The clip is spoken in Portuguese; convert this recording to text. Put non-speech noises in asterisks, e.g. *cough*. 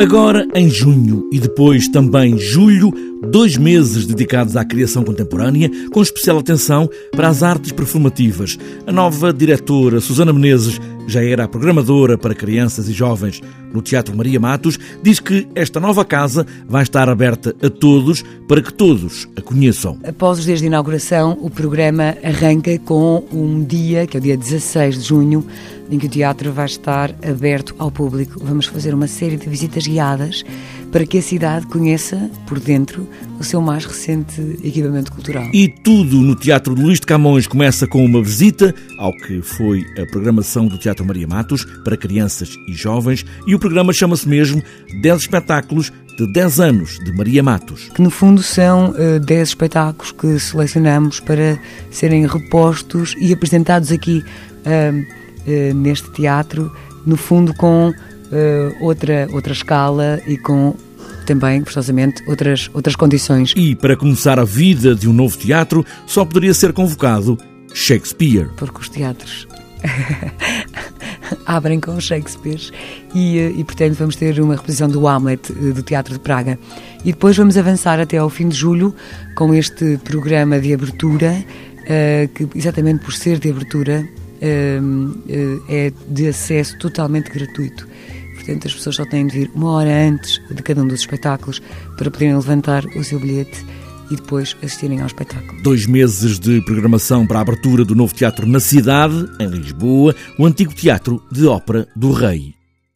Agora, em junho e depois também julho, dois meses dedicados à criação contemporânea, com especial atenção para as artes performativas. A nova diretora, Susana Menezes, já era a programadora para crianças e jovens no Teatro Maria Matos, diz que esta nova casa vai estar aberta a todos para que todos a conheçam. Após os dias de inauguração, o programa arranca com um dia, que é o dia 16 de junho, em que o teatro vai estar aberto ao público. Vamos fazer uma série de visitas guiadas para que a cidade conheça por dentro o seu mais recente equipamento cultural. E tudo no Teatro de Luís de Camões começa com uma visita ao que foi a programação do Teatro Maria Matos para crianças e jovens e o programa chama-se mesmo 10 espetáculos de 10 anos de Maria Matos. Que no fundo são uh, 10 espetáculos que selecionamos para serem repostos e apresentados aqui uh, uh, neste teatro, no fundo com uh, outra, outra escala e com também, forçosamente, outras, outras condições. E para começar a vida de um novo teatro, só poderia ser convocado Shakespeare. Porque os teatros *laughs* abrem com Shakespeare e, eh, e, portanto, vamos ter uma reposição do Hamlet eh, do Teatro de Praga. E depois vamos avançar até ao fim de julho com este programa de abertura, uh, que exatamente por ser de abertura é de acesso totalmente gratuito. Portanto, as pessoas só têm de vir uma hora antes de cada um dos espetáculos para poderem levantar o seu bilhete e depois assistirem ao espetáculo. Dois meses de programação para a abertura do novo teatro na cidade, em Lisboa, o antigo Teatro de Ópera do Rei.